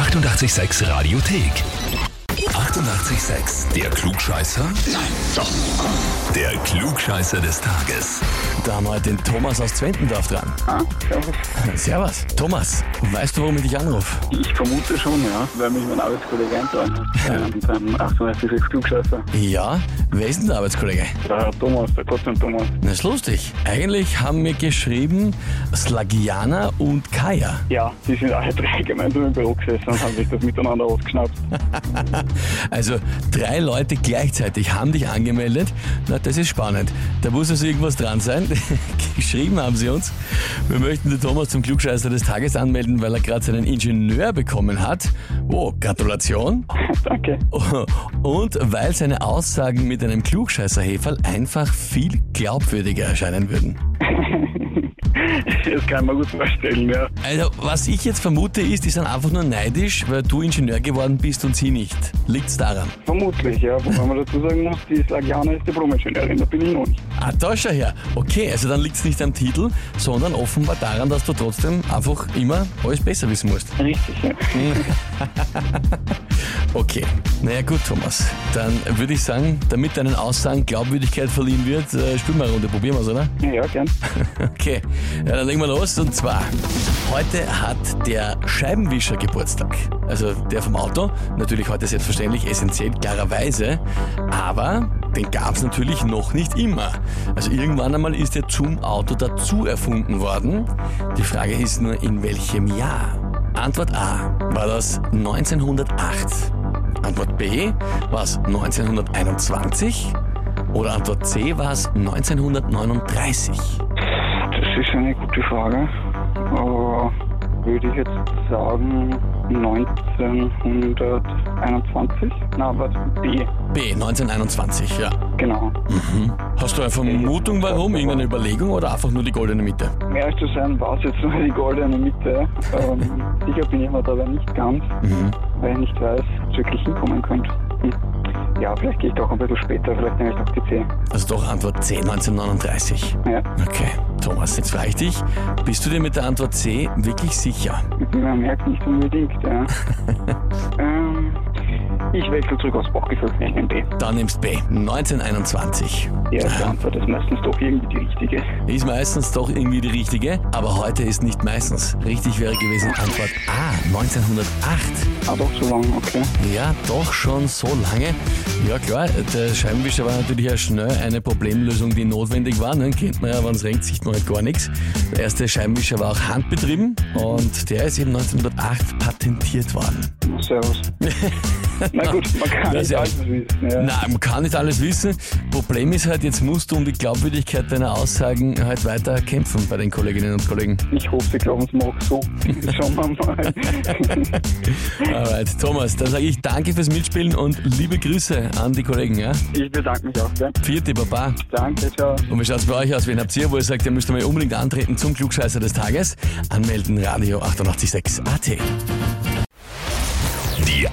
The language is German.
886 Radiothek. 88,6. Der Klugscheißer? Nein, doch. Der Klugscheißer des Tages. Da haben wir heute den Thomas aus Zwentendorf dran. Ah, servus. Servus. Thomas, weißt du, warum ich dich anrufe? Ich vermute schon, ja, weil mich mein Arbeitskollege eintragen hat. Mit seinem 886 Klugscheißer. Ja, wer ist denn der Arbeitskollege? Der Herr Thomas, der Gott Thomas. Das ist lustig. Eigentlich haben mir geschrieben Slagiana und Kaya. Ja, die sind alle drei gemeinsam im Büro gesessen und haben sich das miteinander ausgeschnappt. Also drei Leute gleichzeitig haben dich angemeldet. Na, das ist spannend. Da muss also irgendwas dran sein. Geschrieben haben sie uns. Wir möchten den Thomas zum Klugscheißer des Tages anmelden, weil er gerade seinen Ingenieur bekommen hat. Oh, Gratulation. Danke. Und weil seine Aussagen mit einem Klugscheißerheferl einfach viel glaubwürdiger erscheinen würden. Das kann man gut vorstellen, ja. Also, was ich jetzt vermute ist, die sind einfach nur neidisch, weil du Ingenieur geworden bist und sie nicht. Liegt's daran? Vermutlich, ja. Wobei man dazu sagen muss, die Slagiana ist Diplom-Ingenieurin, da bin ich noch nicht. Ah, da schau her. Okay, also dann liegt's nicht am Titel, sondern offenbar daran, dass du trotzdem einfach immer alles besser wissen musst. Richtig, ja. Okay, naja gut, Thomas. Dann würde ich sagen, damit deinen Aussagen Glaubwürdigkeit verliehen wird, äh, spielen wir eine Runde. Probieren wir's, oder? Ja, gern. Okay, ja, dann legen wir los. Und zwar, heute hat der Scheibenwischer Geburtstag. Also der vom Auto. Natürlich heute selbstverständlich essentiell, klarerweise. Aber den gab's natürlich noch nicht immer. Also irgendwann einmal ist er zum Auto dazu erfunden worden. Die Frage ist nur, in welchem Jahr? Antwort A, war das 1908? Antwort B, war es 1921? Oder Antwort C, war es 1939? Das ist eine gute Frage. Aber würde ich jetzt sagen 1921? Na, was? B. B, 1921, ja. Genau. Hast du eine Vermutung, warum? Irgendeine Überlegung oder einfach nur die goldene Mitte? Um ehrlich zu sein, war es jetzt nur die goldene Mitte. Ähm, sicher bin ich mir dabei nicht ganz, weil ich nicht weiß, wo es wirklich hinkommen könnte. Hm. Ja, vielleicht gehe ich doch ein bisschen später, vielleicht nehme ich doch die C. Also doch Antwort C, 1939. Ja, Okay, Thomas, jetzt frage ich dich, bist du dir mit der Antwort C wirklich sicher? man merkt nicht unbedingt, ja. ich wechsle zurück aufs Bauchgefühl, ich nehme B. Dann nimmst B, 1921. Ja, die Antwort ist meistens doch irgendwie die richtige. Ist meistens doch irgendwie die richtige, aber heute ist nicht meistens. Richtig wäre gewesen Antwort A, 1908. Ah, doch so lang, okay. Ja, doch schon so lange. Ja klar, der Scheibenwischer war natürlich ja schnell eine Problemlösung, die notwendig war. Ne? Kennt man ja, wenn es regnet, sieht man halt gar nichts. Der erste Scheibenwischer war auch handbetrieben und der ist eben 1908 patentiert worden. Servus. Na gut, man kann Das nicht ja- alles wissen. Ja. Nein, man kann nicht alles wissen. Problem ist halt, jetzt musst du um die Glaubwürdigkeit deiner Aussagen halt weiter kämpfen bei den Kolleginnen und Kollegen. Ich hoffe, sie glauben es mir auch so. Schauen wir mal. Alright, Thomas, dann sage ich danke fürs Mitspielen und liebe Grüße an die Kollegen. Ja? Ich bedanke mich auch. Gell? Vierte Baba. Danke, ciao. Und wie schaut's bei euch aus? Wen habt ihr, wo ihr sagt, ihr müsst mal unbedingt antreten zum Klugscheißer des Tages? Anmelden, Radio 886 AT.